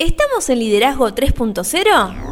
¿Estamos en Liderazgo 3.0?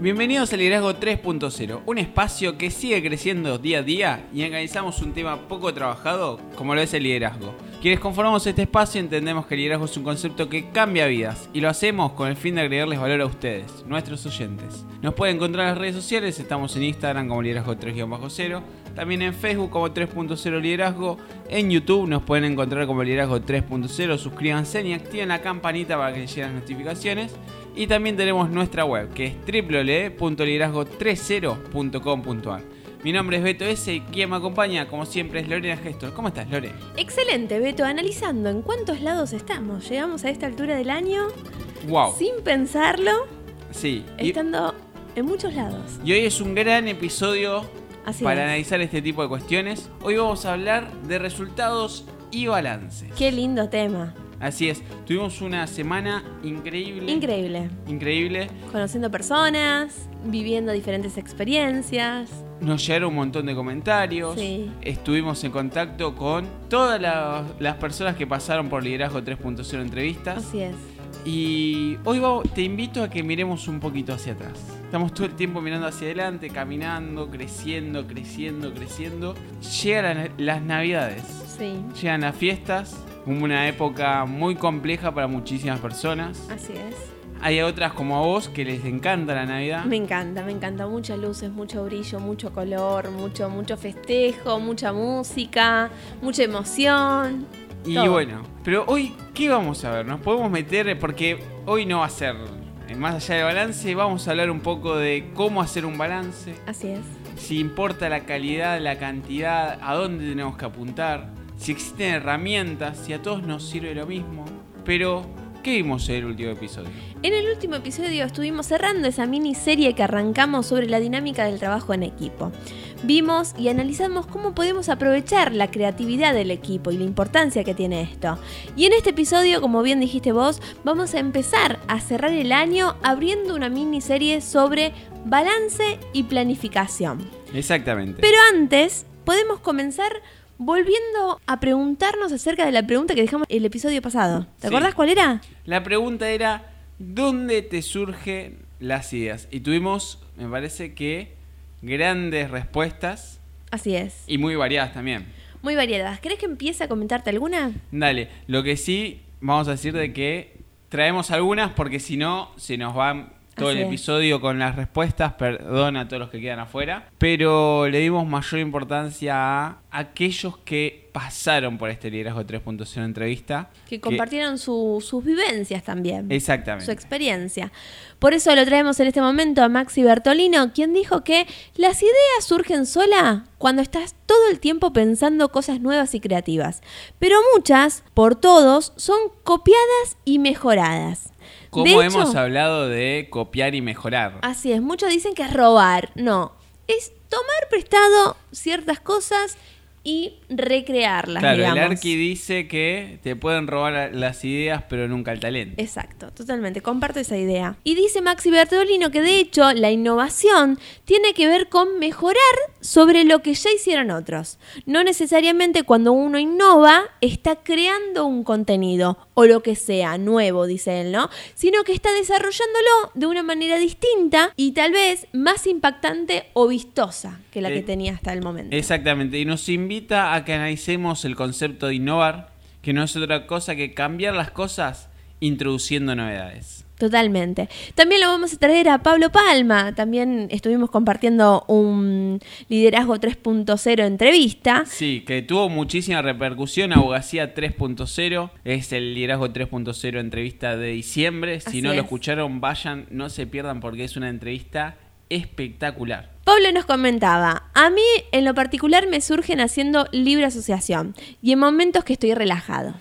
Bienvenidos a Liderazgo 3.0, un espacio que sigue creciendo día a día y analizamos un tema poco trabajado como lo es el liderazgo. Quienes conformamos este espacio entendemos que el liderazgo es un concepto que cambia vidas y lo hacemos con el fin de agregarles valor a ustedes, nuestros oyentes. Nos pueden encontrar en las redes sociales, estamos en Instagram como liderazgo 3-0, también en Facebook como 3.0 liderazgo, en YouTube nos pueden encontrar como liderazgo 3.0, suscríbanse y activen la campanita para que les lleguen las notificaciones. Y también tenemos nuestra web que es www.liderazgo30.com.ar. Mi nombre es Beto S y quien me acompaña, como siempre, es Lorena Gestor. ¿Cómo estás, Lore? Excelente, Beto. Analizando en cuántos lados estamos. Llegamos a esta altura del año. Wow. Sin pensarlo. Sí. Estando en muchos lados. Y hoy es un gran episodio para analizar este tipo de cuestiones. Hoy vamos a hablar de resultados y balances. Qué lindo tema. Así es, tuvimos una semana increíble. Increíble. Increíble. Conociendo personas, viviendo diferentes experiencias. Nos llegaron un montón de comentarios. Estuvimos en contacto con todas las personas que pasaron por Liderazgo 3.0 entrevistas. Así es. Y hoy te invito a que miremos un poquito hacia atrás. Estamos todo el tiempo mirando hacia adelante, caminando, creciendo, creciendo, creciendo. Llegan las navidades. Sí. Llegan las fiestas. Una época muy compleja para muchísimas personas. Así es. Hay otras como a vos que les encanta la Navidad. Me encanta, me encanta. Muchas luces, mucho brillo, mucho color, mucho, mucho festejo, mucha música, mucha emoción. Y bueno, pero hoy, ¿qué vamos a ver? Nos podemos meter, porque hoy no va a ser, eh, más allá del balance, vamos a hablar un poco de cómo hacer un balance. Así es. Si importa la calidad, la cantidad, a dónde tenemos que apuntar, si existen herramientas, si a todos nos sirve lo mismo. Pero ¿Qué vimos en el último episodio? En el último episodio estuvimos cerrando esa miniserie que arrancamos sobre la dinámica del trabajo en equipo. Vimos y analizamos cómo podemos aprovechar la creatividad del equipo y la importancia que tiene esto. Y en este episodio, como bien dijiste vos, vamos a empezar a cerrar el año abriendo una miniserie sobre balance y planificación. Exactamente. Pero antes, podemos comenzar Volviendo a preguntarnos acerca de la pregunta que dejamos el episodio pasado. ¿Te acordás cuál era? La pregunta era, ¿dónde te surgen las ideas? Y tuvimos, me parece que, grandes respuestas. Así es. Y muy variadas también. Muy variadas. ¿Crees que empiece a comentarte alguna? Dale, lo que sí, vamos a decir de que traemos algunas porque si no, se nos van todo el episodio con las respuestas, perdón a todos los que quedan afuera, pero le dimos mayor importancia a aquellos que pasaron por este liderazgo 3.0 entrevista. Que compartieron sus vivencias también. Exactamente. Su experiencia. Por eso lo traemos en este momento a Maxi Bertolino, quien dijo que las ideas surgen sola cuando estás todo el tiempo pensando cosas nuevas y creativas. Pero muchas, por todos, son copiadas y mejoradas. ¿Cómo hemos hablado de copiar y mejorar? Así es, muchos dicen que es robar. No, es tomar prestado ciertas cosas y recrearlas. Claro, el Arqui dice que te pueden robar las ideas, pero nunca el talento. Exacto, totalmente, comparto esa idea. Y dice Maxi Bertolino que de hecho la innovación tiene que ver con mejorar sobre lo que ya hicieron otros. No necesariamente cuando uno innova está creando un contenido o lo que sea nuevo, dice él, ¿no? Sino que está desarrollándolo de una manera distinta y tal vez más impactante o vistosa que la que eh, tenía hasta el momento. Exactamente, y nos invita a que analicemos el concepto de innovar, que no es otra cosa que cambiar las cosas introduciendo novedades. Totalmente. También lo vamos a traer a Pablo Palma. También estuvimos compartiendo un liderazgo 3.0 entrevista. Sí, que tuvo muchísima repercusión. Abogacía 3.0 es el liderazgo 3.0 entrevista de diciembre. Si no lo escucharon, vayan, no se pierdan porque es una entrevista espectacular. Pablo nos comentaba, a mí en lo particular me surgen haciendo libre asociación y en momentos que estoy relajado.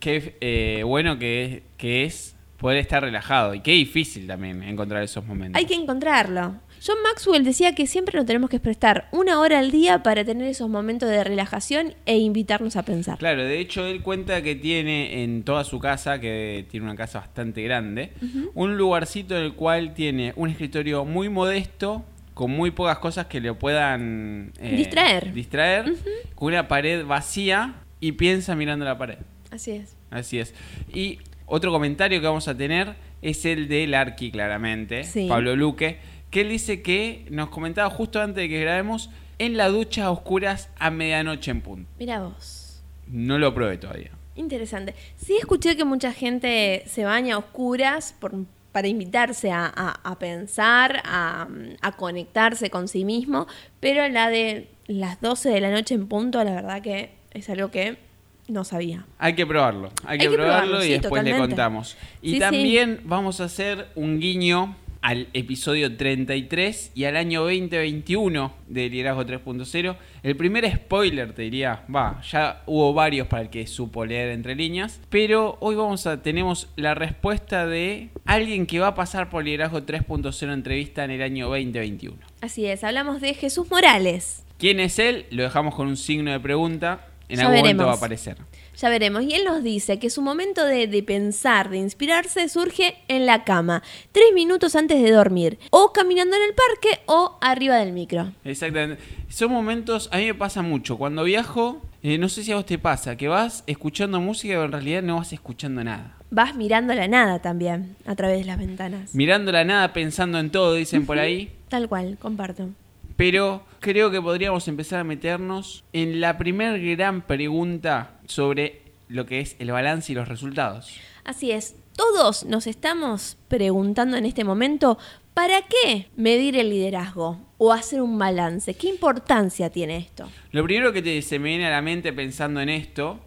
Qué eh, bueno que, que es poder estar relajado y qué difícil también encontrar esos momentos. Hay que encontrarlo. John Maxwell decía que siempre nos tenemos que prestar una hora al día para tener esos momentos de relajación e invitarnos a pensar. Claro, de hecho él cuenta que tiene en toda su casa, que tiene una casa bastante grande, un lugarcito en el cual tiene un escritorio muy modesto con muy pocas cosas que le puedan eh, Distraer. distraer, con una pared vacía y piensa mirando la pared. Así es. Así es. Y otro comentario que vamos a tener es el del Arqui, claramente, Sí. Pablo Luque, que él dice que nos comentaba justo antes de que grabemos en la ducha a oscuras a medianoche en punto. Mira vos. No lo probé todavía. Interesante. Sí escuché que mucha gente se baña a oscuras por- para invitarse a, a- a pensar, a, a conectarse con sí mismo, pero la de las 12 de la noche en punto, la verdad que es algo que no sabía. Hay que probarlo, hay que, Hay que probarlo, probarlo, y sí, después le contamos. Y Sí, sí. también vamos a hacer un guiño al episodio 33 y al año 2021 de Liderazgo 3.0. El primer spoiler, te diría, va, ya hubo varios para el que supo leer entre líneas, pero hoy vamos a tenemos la respuesta de alguien que va a pasar por Liderazgo 3.0 entrevista en el año 2021. Así es, hablamos de Jesús Morales. ¿Quién es él? Lo dejamos con un signo de pregunta. En Ya algún momento veremos. va a aparecer. Ya veremos. Y él nos dice que su momento de, de pensar, de inspirarse, surge en la cama, tres minutos antes de dormir, o caminando en el parque, o arriba del micro. Exactamente. Son momentos, a mí me pasa mucho. Cuando viajo, eh, no sé si a vos te pasa, que vas escuchando música pero en realidad no vas escuchando nada. Vas mirando la nada también, a través de las ventanas. Mirando la nada, pensando en todo, dicen por ahí. Tal cual, comparto. Pero creo que podríamos empezar a meternos en la primer gran pregunta sobre lo que es el balance y los resultados. Así es, todos nos estamos preguntando en este momento, ¿para qué medir el liderazgo o hacer un balance? ¿Qué importancia tiene esto? Lo primero que te- se me viene a la mente pensando en esto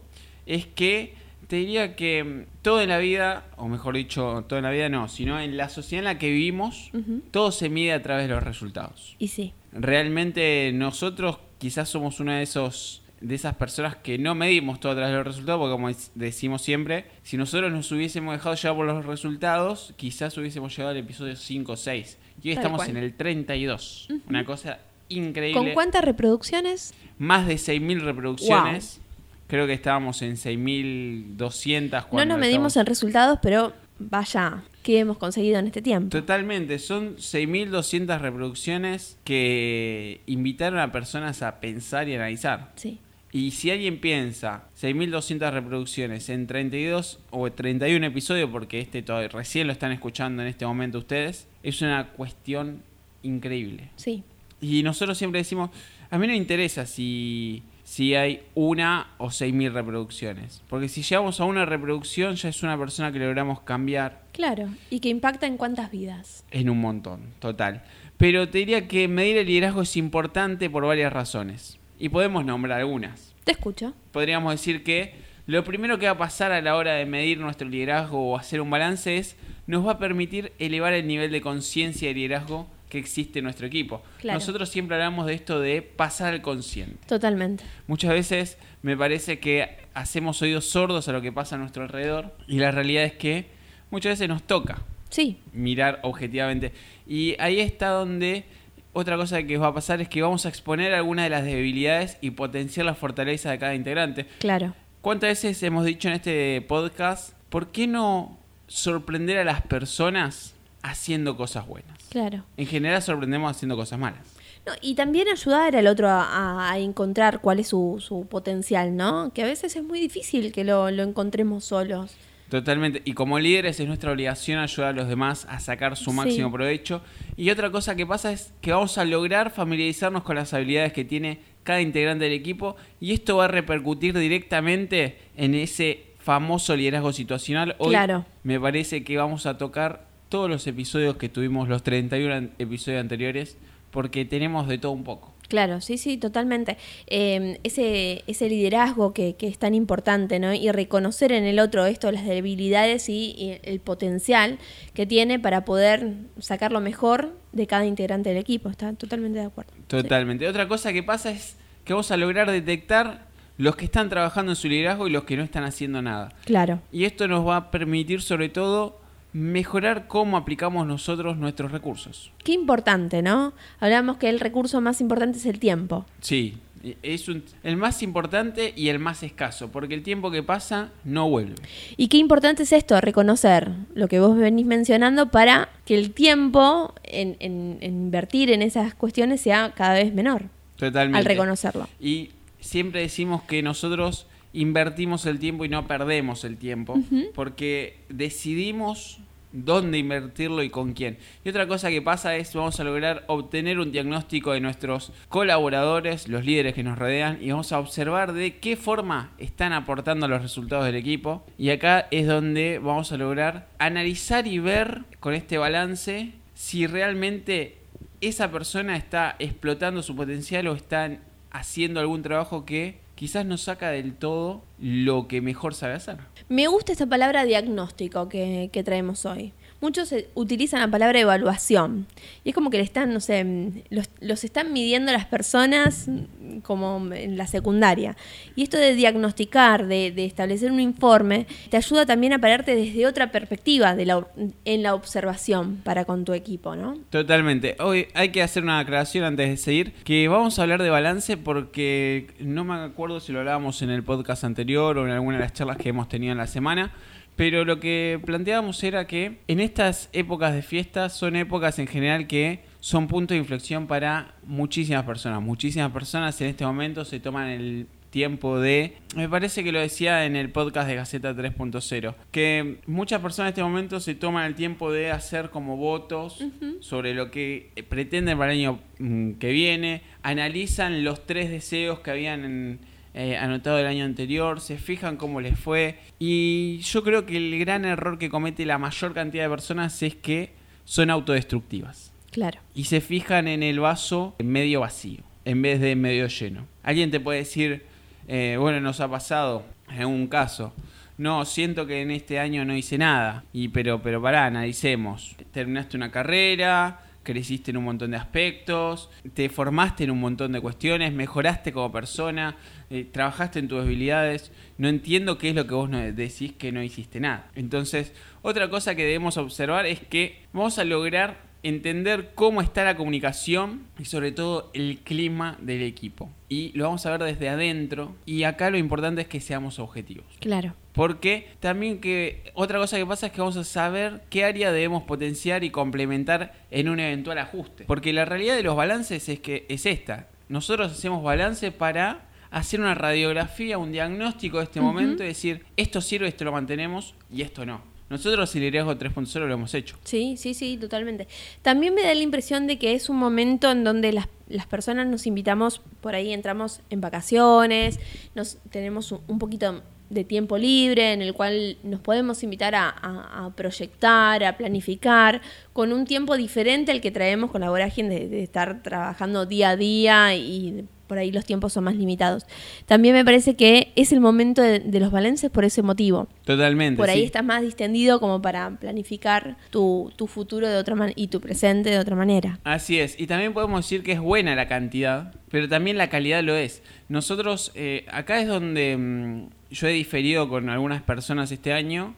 es que te diría que mm, todo en la vida, o mejor dicho, todo en la vida no, sino en la sociedad en la que vivimos, todo se mide a través de los resultados. Y sí, Realmente nosotros quizás somos una de esos de esas personas que no medimos todo de los resultados, porque como dec- decimos siempre, si nosotros nos hubiésemos dejado llevar por los resultados, quizás hubiésemos llegado al episodio 5 o 6. Y hoy Tal estamos cual. en el 32. Una cosa increíble. ¿con cuántas reproducciones? Más de 6.000 reproducciones. Creo que estábamos en 6.200 No nos medimos estábamos- en resultados, pero vaya, ¿qué hemos conseguido en este tiempo? Totalmente, son 6.200 reproducciones que invitaron a personas a pensar y analizar. Sí, Y si alguien piensa 6.200 reproducciones en 32 o 31 episodios, porque este todavía recién lo están escuchando en este momento ustedes, es una cuestión increíble. sí, Y nosotros siempre decimos, a mí no me interesa si, si hay una o 6.000 reproducciones, porque si llegamos a una reproducción ya es una persona que logramos cambiar claro. ¿Y que impacta en cuántas vidas? en un montón, total. Pero te diría que medir el liderazgo es importante por varias razones. Y podemos nombrar algunas. Te escucho. Podríamos decir que lo primero que va a pasar a la hora de medir nuestro liderazgo o hacer un balance es, nos va a permitir elevar el nivel de conciencia de liderazgo que existe en nuestro equipo. Claro. Nosotros siempre hablamos de esto de pasar al consciente. Totalmente. Muchas veces me parece que hacemos oídos sordos a lo que pasa a nuestro alrededor y la realidad es que muchas veces nos toca Sí, mirar objetivamente. Y ahí está donde otra cosa que va a pasar es que vamos a exponer algunas de las debilidades y potenciar la fortaleza de cada integrante. claro. ¿Cuántas veces hemos dicho en este podcast, ¿por qué no sorprender a las personas haciendo cosas buenas? Claro. En general sorprendemos haciendo cosas malas. No, y también ayudar al otro a, encontrar cuál es su, su potencial, ¿no? Que a veces es muy difícil que lo, lo encontremos solos. Totalmente. Y como líderes es nuestra obligación ayudar a los demás a sacar su Sí. máximo provecho. Y otra cosa que pasa es que vamos a lograr familiarizarnos con las habilidades que tiene cada integrante del equipo y esto va a repercutir directamente en ese famoso liderazgo situacional. Hoy Claro. me parece que vamos a tocar todos los episodios que tuvimos, los 31 an- episodios anteriores, porque tenemos de todo un poco. Claro, sí, sí, totalmente. Eh, ese, ese liderazgo que, que es tan importante, ¿no? Y reconocer en el otro esto, las debilidades y, y el potencial que tiene para poder sacar lo mejor de cada integrante del equipo. Está totalmente de acuerdo. Totalmente. Otra cosa que pasa es que vamos a lograr detectar los que están trabajando en su liderazgo y los que no están haciendo nada. Claro, Y esto nos va a permitir sobre todo mejorar cómo aplicamos nosotros nuestros recursos. qué importante, ¿no? Hablamos que el recurso más importante es el tiempo. Sí, E- Es un- el más importante y el más escaso, porque el tiempo que pasa no vuelve. Y qué importante es esto, reconocer lo que vos venís mencionando para que el tiempo en, en- en invertir en esas cuestiones sea cada vez menor Totalmente. al reconocerlo. Y siempre decimos que nosotros invertimos el tiempo y no perdemos el tiempo, porque decidimos dónde invertirlo y con quién. Y otra cosa que pasa es vamos a lograr obtener un diagnóstico de nuestros colaboradores, los líderes que nos rodean, y vamos a observar de qué forma están aportando los resultados del equipo. Y acá es donde vamos a lograr analizar y ver con este balance si realmente esa persona está explotando su potencial o está haciendo algún trabajo que quizás no saca del todo lo que mejor sabe hacer. Me gusta esta palabra diagnóstico que, que traemos hoy. Muchos eh, utilizan la palabra evaluación. Y es como que le están, no sé, mm, los, los están midiendo las personas mm, como en la secundaria. Y esto de diagnosticar, de, de establecer un informe, te ayuda también a pararte desde otra perspectiva de la, en la observación para con tu equipo, ¿no? Totalmente. Hoy hay que hacer una aclaración antes de seguir, que vamos a hablar de balance porque no me acuerdo si lo hablábamos en el podcast anterior o en alguna de las charlas que hemos tenido en la semana, pero lo que planteábamos era que en estas épocas de fiestas son épocas en general que son puntos de inflexión para muchísimas personas. Muchísimas personas en este momento se toman el tiempo de... Me parece que lo decía en el podcast de Gaceta 3.0, que muchas personas en este momento se toman el tiempo de hacer como votos sobre lo que pretenden para el año mm, que viene, analizan los tres deseos que habían en- eh, anotado el año anterior, se fijan cómo les fue y yo creo que el gran error que comete la mayor cantidad de personas es que son autodestructivas Claro. y se fijan en el vaso medio vacío en vez de medio lleno. Alguien te puede decir, eh, bueno, nos ha pasado en un caso. No, siento que en este año no hice nada. Y pero, pero pará, analicemos. Terminaste una carrera, creciste en un montón de aspectos, te formaste en un montón de cuestiones, mejoraste como persona, eh, trabajaste en tus habilidades. No entiendo qué es lo que vos decís que no hiciste nada. Entonces, otra cosa que debemos observar es que vamos a lograr entender cómo está la comunicación y sobre todo el clima del equipo. Y lo vamos a ver desde adentro. Y acá lo importante es que seamos objetivos. Claro. Porque también que otra cosa que pasa es que vamos a saber qué área debemos potenciar y complementar en un eventual ajuste. Porque la realidad de los balances es que es esta. Nosotros hacemos balance para hacer una radiografía, un diagnóstico de este momento y decir, esto sirve, esto lo mantenemos y esto no. Nosotros el liderazgo 3.0 lo hemos hecho. Sí, sí, sí, totalmente. También me da la impresión de que es un momento en donde las, las personas nos invitamos, por ahí entramos en vacaciones, nos tenemos un, un poquito de tiempo libre en el cual nos podemos invitar a, a- proyectar, a planificar, con un tiempo diferente al que traemos con la vorágine de, de estar trabajando día a día y por ahí los tiempos son más limitados. También me parece que es el momento de, de los balances por ese motivo. Totalmente. Por ahí sí. estás más distendido como para planificar tu, tu futuro de otra manera y tu presente de otra manera. Así es, y también podemos decir que es buena la cantidad, pero también la calidad lo es. Nosotros, eh, acá es donde mm, yo he diferido con algunas personas este año.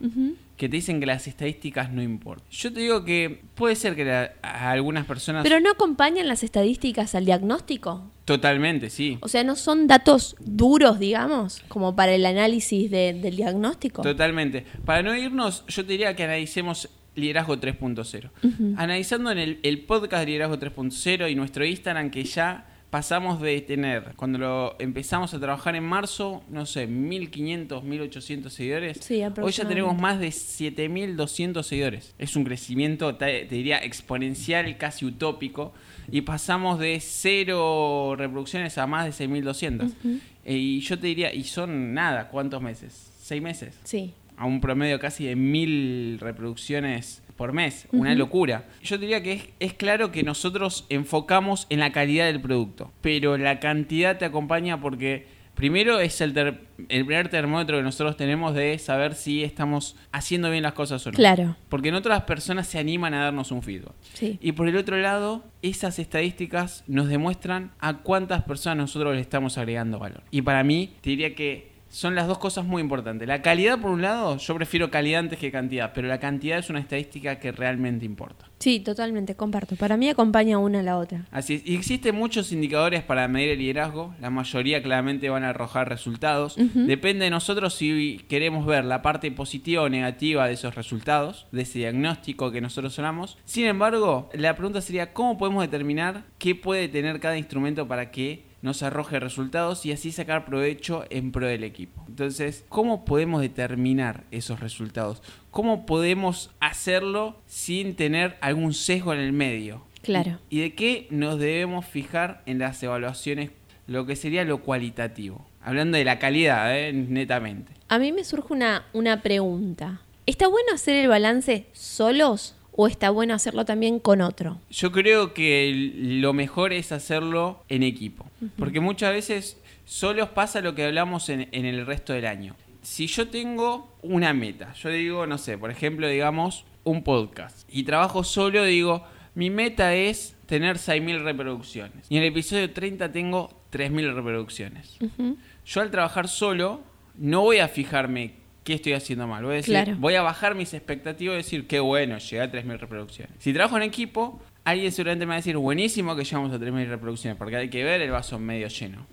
Que te dicen que las estadísticas no importan. Yo te digo que puede ser que la- a algunas personas... Pero no acompañan las estadísticas al diagnóstico. Totalmente, sí. O sea, no son datos duros, digamos, como para el análisis de- del diagnóstico. Totalmente. Para no irnos, yo te diría que analicemos Liderazgo 3.0. Ujú. Analizando en el, el podcast de Liderazgo 3.0 y nuestro Instagram que ya pasamos de tener, cuando lo empezamos a trabajar en marzo, no sé, 1500, 1800 seguidores. Sí, Hoy ya tenemos más de 7200 seguidores. Es un crecimiento, te, diría, exponencial, casi utópico. Y pasamos de cero reproducciones a más de 6200. Ujú. Eh, y yo te diría, y son nada, ¿cuántos meses? ¿Seis meses? Sí. a un promedio casi de mil reproducciones por mes. Una locura. Yo diría que es, es claro que nosotros enfocamos en la calidad del producto, pero la cantidad te acompaña porque primero es el, ter- el primer termómetro que nosotros tenemos de saber si estamos haciendo bien las cosas o no. Claro. Porque en otras personas se animan a darnos un feedback. Sí. Y por el otro lado, esas estadísticas nos demuestran a cuántas personas nosotros le estamos agregando valor. Y para mí, te diría que son las dos cosas muy importantes. La calidad, por un lado, yo prefiero calidad antes que cantidad, pero la cantidad es una estadística que realmente importa. Sí, totalmente, comparto. Para mí acompaña una a la otra. Así es. Y existen muchos indicadores para medir el liderazgo. La mayoría claramente van a arrojar resultados. Depende de nosotros si queremos ver la parte positiva o negativa de esos resultados, de ese diagnóstico que nosotros sonamos. Sin embargo, la pregunta sería, ¿cómo podemos determinar qué puede tener cada instrumento para que nos arroje resultados y así sacar provecho en pro del equipo. Entonces, ¿cómo podemos determinar esos resultados? ¿Cómo podemos hacerlo sin tener algún sesgo en el medio? Claro. ¿Y de qué nos debemos fijar en las evaluaciones, lo que sería lo cualitativo? Hablando de la calidad, ¿eh? netamente. A mí me surge una, una pregunta. ¿Está bueno hacer el balance solos o está bueno hacerlo también con otro? Yo creo que lo mejor es hacerlo en equipo, porque muchas veces solos pasa lo que hablamos en, el resto del año. Si yo tengo una meta, yo digo, no sé, por ejemplo, digamos, un podcast, y trabajo solo, digo, mi meta es tener 6.000 reproducciones. Y en el episodio 30 tengo 3.000 reproducciones. Yo al trabajar solo, no voy a fijarme qué estoy haciendo mal. Voy a, decir, voy a bajar mis expectativas y decir, qué bueno, llegué a 3.000 reproducciones. Si trabajo en equipo, alguien seguramente me va a decir, buenísimo que llegamos a 3.000 reproducciones, porque hay que ver el vaso medio lleno.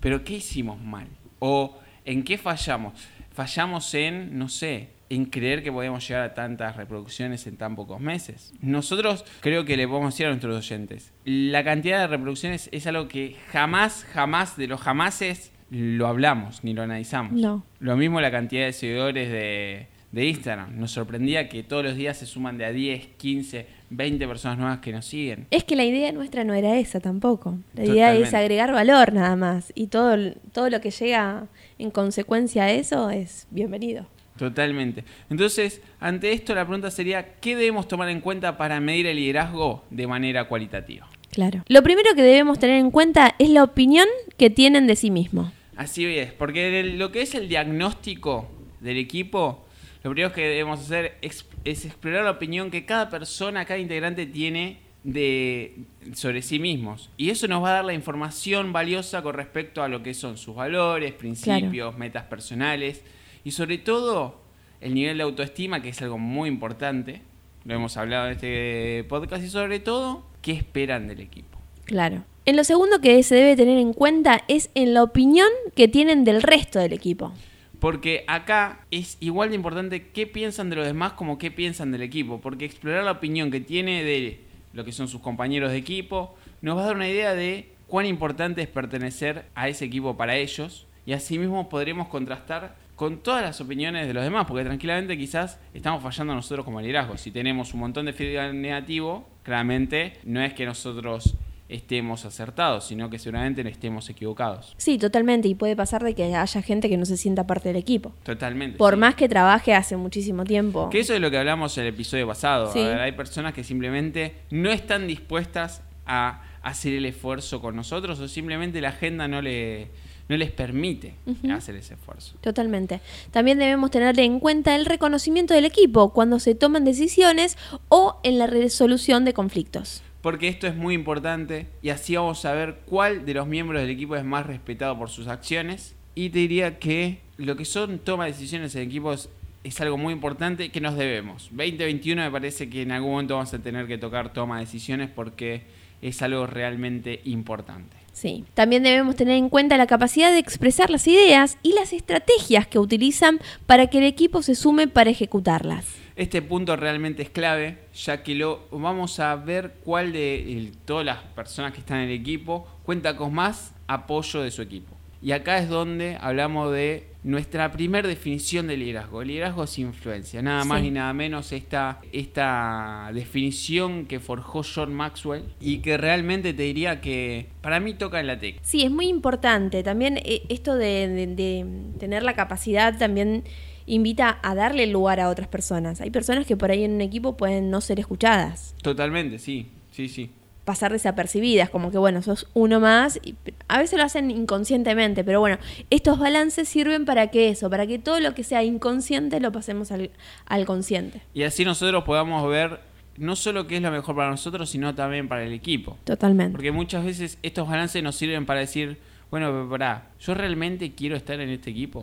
Pero ¿qué hicimos mal? ¿O en qué fallamos? Fallamos en, no sé, en creer que podemos llegar a tantas reproducciones en tan pocos meses. Nosotros creo que le podemos decir a nuestros oyentes, la cantidad de reproducciones es algo que jamás, jamás, de los jamases, lo hablamos ni lo analizamos. No. Lo mismo la cantidad de seguidores de, Instagram. Nos sorprendía que todos los días se suman de a 10, 15, 20 personas nuevas que nos siguen. Es que la idea nuestra no era esa tampoco. La idea es agregar valor nada más. Y todo, todo lo que llega en consecuencia a eso es bienvenido. Totalmente. Entonces, ante esto la pregunta sería, ¿qué debemos tomar en cuenta para medir el liderazgo de manera cualitativa? Claro. Lo primero que debemos tener en cuenta es la opinión que tienen de sí mismos. Así es, porque lo que es el diagnóstico del equipo, lo primero que debemos hacer es, explorar la opinión que cada persona, cada integrante tiene de, sobre sí mismos. Y eso nos va a dar la información valiosa con respecto a lo que son sus valores, principios, metas personales y sobre todo el nivel de autoestima, que es algo muy importante. Lo hemos hablado en este podcast y sobre todo qué esperan del equipo. Claro. En lo segundo que se debe tener en cuenta es en la opinión que tienen del resto del equipo. Porque acá es igual de importante qué piensan de los demás como qué piensan del equipo. Porque explorar la opinión que tiene de lo que son sus compañeros de equipo nos va a dar una idea de cuán importante es pertenecer a ese equipo para ellos. Y asimismo podremos contrastar con todas las opiniones de los demás, porque tranquilamente quizás estamos fallando nosotros como liderazgo. Si tenemos un montón de feedback negativo, claramente no es que nosotros estemos acertados, sino que seguramente estemos equivocados. Sí, totalmente, y puede pasar de que haya gente que no se sienta parte del equipo. Totalmente. Por más que trabaje hace muchísimo tiempo. Que eso es lo que hablamos en el episodio pasado. hay personas que simplemente no están dispuestas a hacer el esfuerzo con nosotros o simplemente la agenda no le no les permite hacer ese esfuerzo. Totalmente. También debemos tener en cuenta el reconocimiento del equipo cuando se toman decisiones o en la resolución de conflictos. Porque esto es muy importante y así vamos a ver cuál de los miembros del equipo es más respetado por sus acciones. Y te diría que lo que son toma de decisiones en equipos es algo muy importante que nos debemos. 2021 me parece que en algún momento vamos a tener que tocar toma de decisiones porque es algo realmente importante. Sí. También debemos tener en cuenta la capacidad de expresar las ideas y las estrategias que utilizan para que el equipo se sume para ejecutarlas. Este punto realmente es clave, ya que lo vamos a ver cuál de todas las personas que están en el equipo cuenta con más apoyo de su equipo. Y acá es donde hablamos de nuestra primera definición de liderazgo. El liderazgo es influencia, nada más ni nada menos esta, esta definición que forjó John Maxwell y que realmente te diría que para mí toca en la tecla. Sí, es muy importante. También eh, esto de, tener la capacidad también invita a darle lugar a otras personas. Hay personas que por ahí en un equipo pueden no ser escuchadas. Totalmente, sí, sí, sí pasar desapercibidas, como que bueno, sos uno más, y a veces lo hacen inconscientemente, pero bueno, estos balances sirven para que eso, para que todo lo que sea inconsciente lo pasemos al, al consciente. Y así nosotros podamos ver no solo qué es lo mejor para nosotros, sino también para el equipo. Totalmente. Porque muchas veces estos balances nos sirven para decir, bueno, pará, ¿yo realmente quiero estar en este equipo?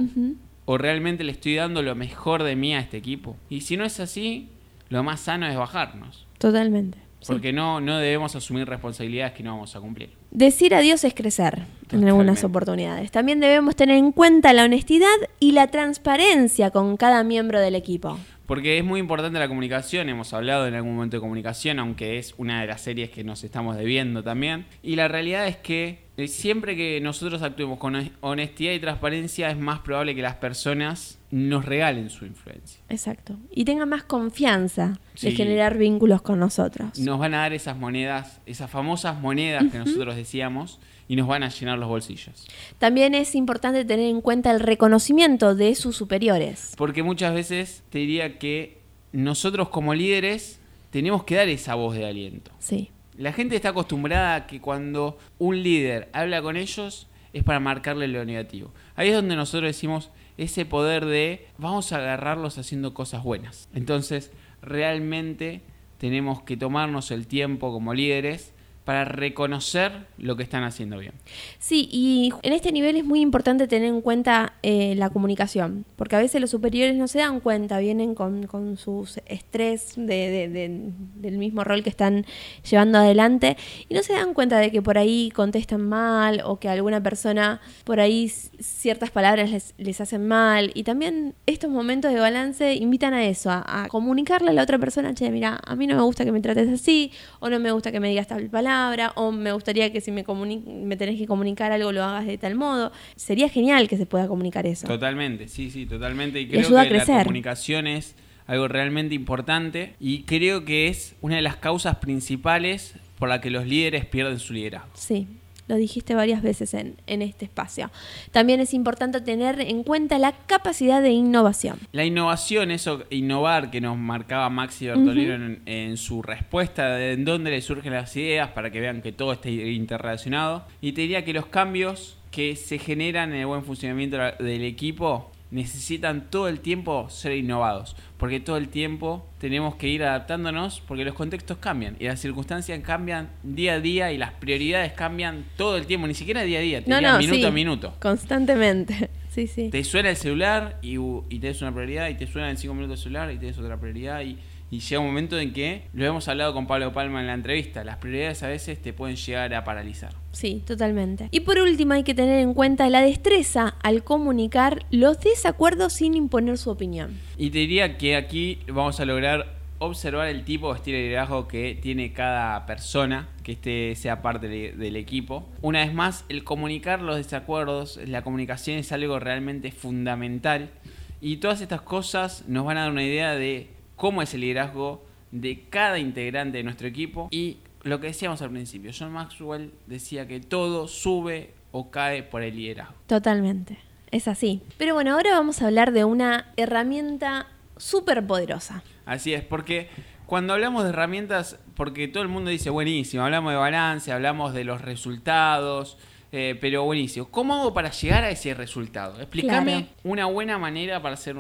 ¿O realmente le estoy dando lo mejor de mí a este equipo? Y si no es así, lo más sano es bajarnos. Totalmente. Sí. Porque no, no debemos asumir responsabilidades que no vamos a cumplir. Decir adiós es crecer en algunas oportunidades. También debemos tener en cuenta la honestidad y la transparencia con cada miembro del equipo. Porque es muy importante la comunicación, hemos hablado en algún momento de comunicación, aunque es una de las series que nos estamos debiendo también. Y la realidad es que siempre que nosotros actuemos con hon- honestidad y transparencia es más probable que las personas nos regalen su influencia. Exacto. Y tengan más confianza de Sí. generar vínculos con nosotros. Nos van a dar esas monedas, esas famosas monedas que nosotros decíamos, y nos van a llenar los bolsillos. También es importante tener en cuenta el reconocimiento de sus superiores. Porque muchas veces te diría que nosotros como líderes tenemos que dar esa voz de aliento. Sí. La gente está acostumbrada a que cuando un líder habla con ellos es para marcarle lo negativo. Ahí es donde nosotros decimos ese poder de vamos a agarrarlos haciendo cosas buenas. Entonces, realmente tenemos que tomarnos el tiempo como líderes para reconocer lo que están haciendo bien. Sí, y en este nivel es muy importante tener en cuenta eh, la comunicación, porque a veces los superiores no se dan cuenta, vienen con, con su estrés de- de- de- del mismo rol que están llevando adelante y no se dan cuenta de que por ahí contestan mal o que alguna persona por ahí ciertas palabras les, les hacen mal. Y también estos momentos de balance invitan a eso, a, a comunicarle a la otra persona, che, mira, a mí no me gusta que me trates así, o no me gusta que me digas tal palabra, o me gustaría que si me, me tenés que comunicar algo lo hagas de tal modo. Sería genial que se pueda comunicar eso. Totalmente, sí, sí, totalmente. Y creo ayuda a que la crecer. comunicación es algo realmente importante y creo que es una de las causas principales por la que los líderes pierden su liderazgo. Sí, lo dijiste varias veces en, en este espacio. También es importante tener en cuenta la capacidad de innovación. La innovación, eso innovar que nos marcaba Maxi Bertolino en, en su respuesta de en dónde le surgen las ideas para que vean que todo esté interrelacionado. Y te diría que los cambios que se generan en el buen funcionamiento del equipo necesitan todo el tiempo ser innovados, porque todo el tiempo tenemos que ir adaptándonos porque los contextos cambian y las circunstancias cambian día a día y las prioridades cambian todo el tiempo, ni siquiera día a día, te No, minuto sí, a minuto. Constantemente. Sí, sí. Te suena el celular y, y tenés una prioridad, y te suena en 5 minutos el celular y tenés otra prioridad. Y, y llega un momento en que, lo hemos hablado con Pablo Palma en la entrevista, las prioridades a veces te pueden llegar a paralizar. Sí, totalmente. Y por último hay que tener en cuenta la destreza al comunicar los desacuerdos sin imponer su opinión. Y te diría que aquí vamos a lograr observar el tipo de estilo de liderazgo que tiene cada persona, que este sea parte de- del equipo. Una vez más, el comunicar los desacuerdos, la comunicación es algo realmente fundamental. Y todas estas cosas nos van a dar una idea de cómo es el liderazgo de cada integrante de nuestro equipo. Y lo que decíamos al principio, John Maxwell decía que todo sube o cae por el liderazgo. Totalmente. Es así. Pero bueno, ahora vamos a hablar de una herramienta súper poderosa. Así es, porque cuando hablamos de herramientas, porque todo el mundo dice buenísimo, hablamos de balance, hablamos de los resultados, eh, pero buenísimo. ¿Cómo hago para llegar a ese resultado? Explícame Claro. una buena manera para hacer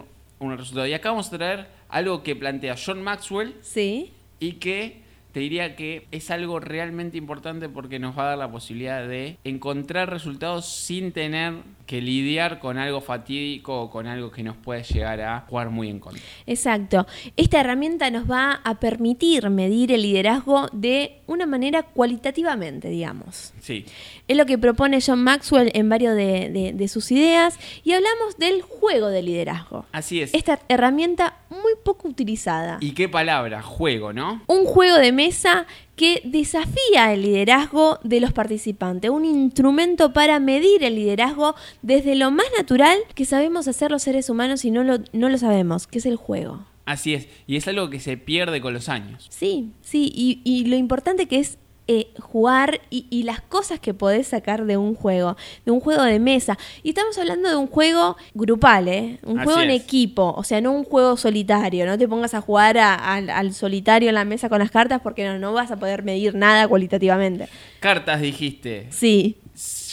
un resultado. Y acá vamos a traer algo que plantea John Maxwell Sí. y que te diría que es algo realmente importante porque nos va a dar la posibilidad de encontrar resultados sin tener que lidiar con algo fatídico o con algo que nos puede llegar a jugar muy en contra. Exacto. Esta herramienta nos va a permitir medir el liderazgo de una manera cualitativamente, digamos. Sí, Es lo que propone John Maxwell en varios de, de- de sus ideas y hablamos del juego de liderazgo. así es. Esta herramienta muy poco utilizada. ¿Y qué palabra? Juego, ¿no? Un juego de mesa que desafía el liderazgo de los participantes, un instrumento para medir el liderazgo desde lo más natural que sabemos hacer los seres humanos y no lo, no lo sabemos, que es el juego. Así es. Y es algo que se pierde con los años. Sí, sí, y, y lo importante que es eh, jugar y, y las cosas que podés sacar de un juego, de un juego de mesa. Y estamos hablando de un juego grupal, ¿eh? Un Así juego en es. equipo, o sea, no un juego solitario. No te pongas a jugar a- al- al solitario en la mesa con las cartas porque no, no vas a poder medir nada cualitativamente. Cartas dijiste. Sí,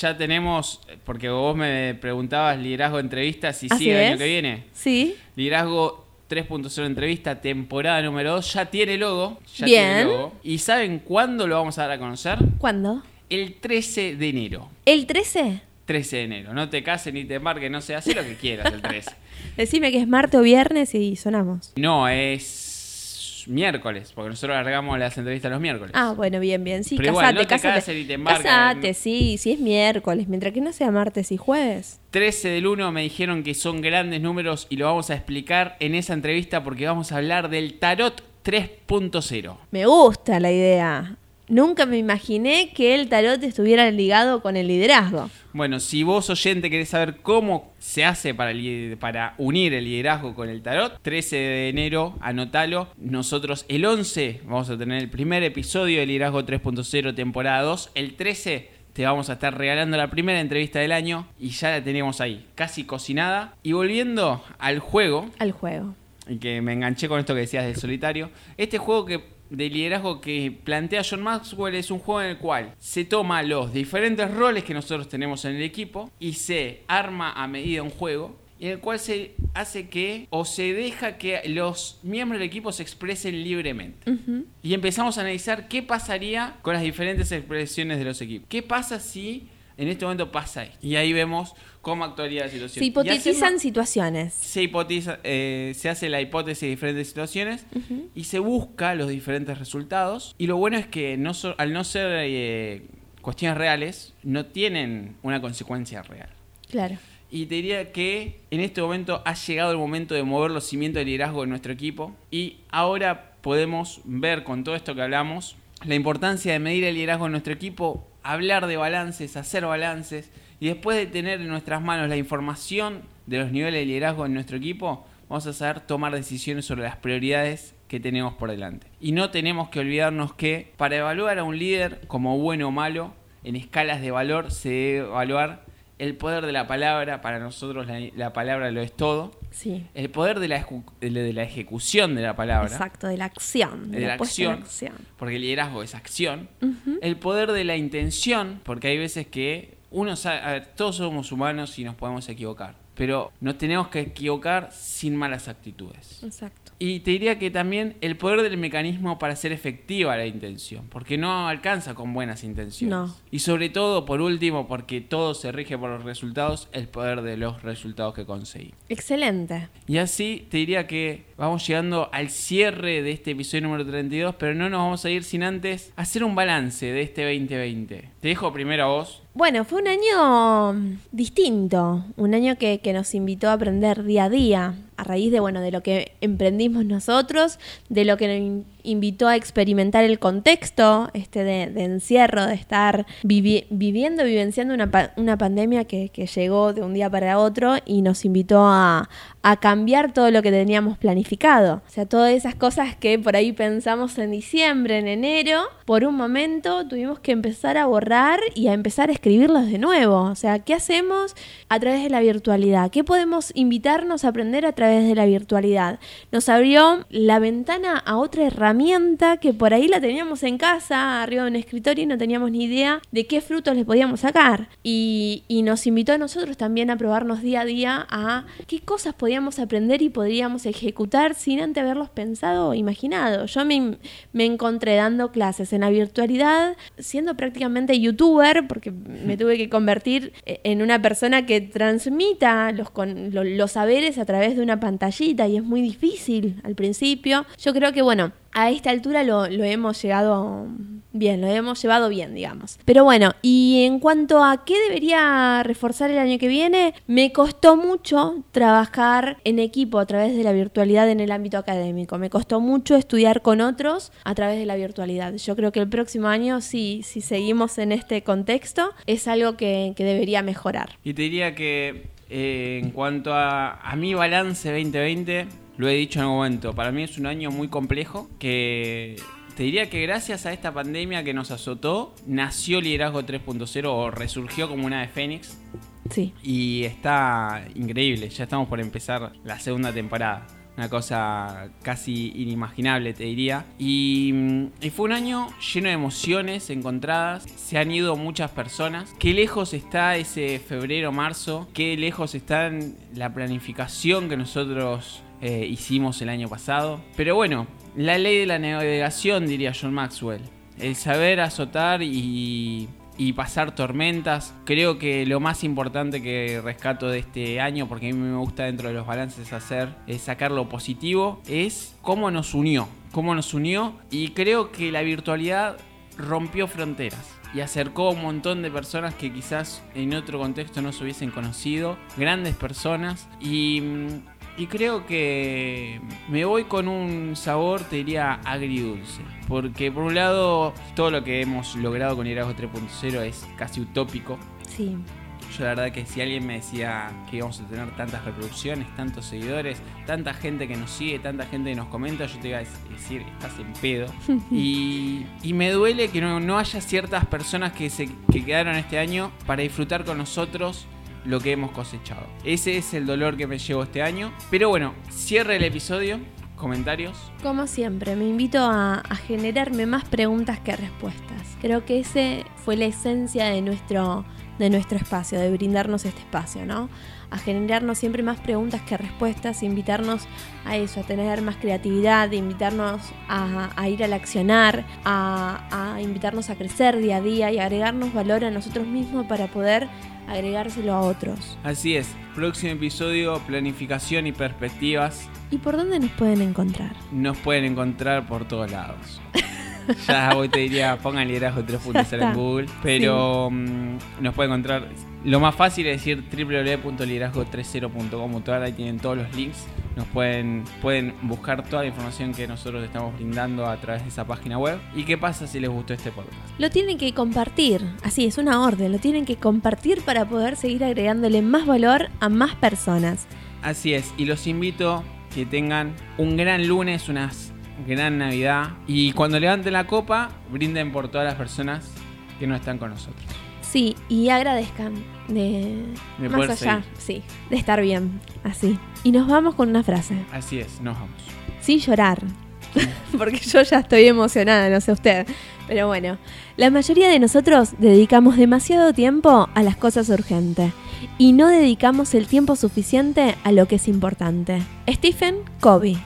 Ya tenemos, porque vos me preguntabas liderazgo entrevistas Así sigue el año que viene. sí. Liderazgo 3.0 entrevista, temporada número 2. Ya tiene logo. Ya Bien. tiene logo. ¿Y saben cuándo lo vamos a dar a conocer? ¿Cuándo? El 13 de enero. ¿El 13? 13 de enero. No te cases ni te embarques, no sé, haz lo que quieras el 13. Decime que es martes o viernes y sonamos. No, es miércoles, porque nosotros largamos las entrevistas los miércoles. Ah, bueno, bien, bien. Sí, Pero casate, igual, no te casate. ni te. Casate, sí, sí es miércoles, mientras que no sea martes y jueves. 13 del 1 me dijeron que son grandes números y lo vamos a explicar en esa entrevista porque vamos a hablar del tarot 3.0. Me gusta la idea. Nunca me imaginé que el tarot estuviera ligado con el liderazgo. Bueno, si vos oyente querés saber cómo se hace para, unir el liderazgo con el tarot, 13 de enero, anótalo. Nosotros el 11 vamos a tener el primer episodio de Liderazgo 3.0 temporada 2. El 13 te vamos a estar regalando la primera entrevista del año y ya la tenemos ahí, casi cocinada. Y volviendo al juego, Al juego. y que me enganché con esto que decías del solitario. Este juego que de liderazgo que plantea John Maxwell es un juego en el cual se toma los diferentes roles que nosotros tenemos en el equipo y se arma a medida un juego y en el cual se hace que o se deja que los miembros del equipo se expresen libremente. Y empezamos a analizar qué pasaría con las diferentes expresiones de los equipos. ¿Qué pasa si en este momento pasa esto? Y ahí vemos cómo actuaría la situación. Se Y hipotetizan hacemos- situaciones. se hipotiza, eh, se hace la hipótesis de diferentes situaciones y se busca los diferentes resultados. Y lo bueno es que no so- al no ser eh, cuestiones reales, no tienen una consecuencia real. Claro. Y te diría que en este momento ha llegado el momento de mover los cimientos de liderazgo de nuestro equipo. Y ahora podemos ver con todo esto que hablamos la importancia de medir el liderazgo de nuestro equipo, hablar de balances, hacer balances. Y después de tener en nuestras manos la información de los niveles de liderazgo en nuestro equipo, vamos a saber tomar decisiones sobre las prioridades que tenemos por delante. Y no tenemos que olvidarnos que para evaluar a un líder como bueno o malo, en escalas de valor se debe evaluar el poder de la palabra. Para nosotros la, la palabra lo es todo. Sí. El poder de la, de la- ejecución de la palabra. Exacto, de la acción. De, De la, acción. acción. Porque el liderazgo es acción. El poder de la intención, porque hay veces que uno sabe, a ver, todos somos humanos y nos podemos equivocar, pero nos tenemos que equivocar sin malas actitudes. Exacto. Y te diría que también el poder del mecanismo para hacer efectiva la intención, porque no alcanza con buenas intenciones. No. Y sobre todo, por último, porque todo se rige por los resultados, el poder de los resultados que conseguí. Excelente. Y así te diría que vamos llegando al cierre de este episodio número 32, pero no nos vamos a ir sin antes hacer un balance de este 2020. Te dejo primero a vos. Bueno, fue un año distinto, un año que, que nos invitó a aprender día a día, a raíz de, bueno, de lo que emprendimos nosotros, de lo que invitó a experimentar el contexto este de, encierro, de estar vivi- viviendo, vivenciando una, una pandemia que, que llegó de un día para otro y nos invitó a, a cambiar todo lo que teníamos planificado. O sea, todas esas cosas que por ahí pensamos en diciembre, en enero, por un momento tuvimos que empezar a borrar y a empezar a escribirlos de nuevo. O sea, ¿qué hacemos a través de la virtualidad? ¿Qué podemos invitarnos a aprender a través de la virtualidad? Nos abrió la ventana a otra herramienta que por ahí la teníamos en casa, arriba de un escritorio y no teníamos ni idea de qué frutos le podíamos sacar. Y, nos invitó a nosotros también a probarnos día a día a qué cosas podíamos aprender y podríamos ejecutar sin antes haberlos pensado o imaginado. Yo me, me encontré dando clases en la virtualidad, siendo prácticamente youtuber, porque me tuve que convertir eh, en una persona que transmita los, con- lo- los saberes a través de una pantallita y es muy difícil al principio. Yo creo que, bueno, a esta altura lo, hemos llegado bien, lo hemos llevado bien, digamos. Pero bueno, y en cuanto a qué debería reforzar el año que viene, me costó mucho trabajar en equipo a través de la virtualidad en el ámbito académico. Me costó mucho estudiar con otros a través de la virtualidad. Yo creo que el próximo año, si, si seguimos en este contexto, es algo que, que debería mejorar. Y te diría que eh, en cuanto a, a mi balance 2020, lo he dicho en algún momento, para mí es un año muy complejo que... Te diría que gracias a esta pandemia que nos azotó, nació Liderazgo 3.0 o resurgió como una de Fénix. Sí. Y está increíble, ya estamos por empezar la segunda temporada. Una cosa casi inimaginable, te diría. Y, mm, y fue un año lleno de emociones encontradas. Se han ido muchas personas. Qué lejos está ese febrero, marzo. Qué lejos está la planificación que nosotros eh, hicimos el año pasado. Pero bueno, la ley de la navegación, diría John Maxwell. El saber azotar y, y pasar tormentas. Creo que lo más importante que rescato de este año, porque a mí me gusta dentro de los balances hacer, es sacar lo positivo, es cómo nos unió. Cómo nos unió y creo que la virtualidad rompió fronteras y acercó a un montón de personas que quizás en otro contexto no se hubiesen conocido, grandes personas y, y creo que me voy con un sabor, te diría, agridulce. Porque por un lado, todo lo que hemos logrado con Liderazgo 3.0 es casi utópico. Sí. Yo la verdad que si alguien me decía que íbamos a tener tantas reproducciones, tantos seguidores, tanta gente que nos sigue, tanta gente que nos comenta, yo te iba a decir, estás en pedo. y, y me duele que no, no haya ciertas personas que, se, que quedaron este año para disfrutar con nosotros lo que hemos cosechado. Ese es el dolor que me llevo este año. Pero bueno, cierre el episodio. Comentarios. Como siempre, me invito a, generarme más preguntas que respuestas. Creo que ese fue la esencia de nuestro, de nuestro espacio, de brindarnos este espacio, ¿no? A generarnos siempre más preguntas que respuestas, invitarnos a eso, a tener más creatividad, invitarnos a, a ir al accionar, a, a invitarnos a crecer día a día y agregarnos valor a nosotros mismos para poder agregárselo a otros. Así es, próximo episodio, planificación y perspectivas. ¿Y por dónde nos pueden encontrar? Nos pueden encontrar por todos lados. ya hoy te diría, pongan liderazgo 3.0 en Google, pero mm, nos pueden encontrar. Lo más fácil es decir www.liderazgo30.com. Ahí tienen todos los links. Nos pueden, pueden buscar toda la información que nosotros estamos brindando a través de esa página web. ¿Y qué pasa si les gustó este podcast? Lo tienen que compartir, así es una orden, lo tienen que compartir para poder seguir agregándole más valor a más personas. Así es, y los invito que tengan un gran lunes, una gran Navidad y cuando levanten la copa, brinden por todas las personas que no están con nosotros. Sí, y agradezcan de, De más allá, sí, de estar bien, así. Y nos vamos con una frase, Así es, nos vamos. sin llorar, porque yo ya estoy emocionada, no sé usted. Pero bueno, la mayoría de nosotros dedicamos demasiado tiempo a las cosas urgentes y no dedicamos el tiempo suficiente a lo que es importante. Stephen Covey.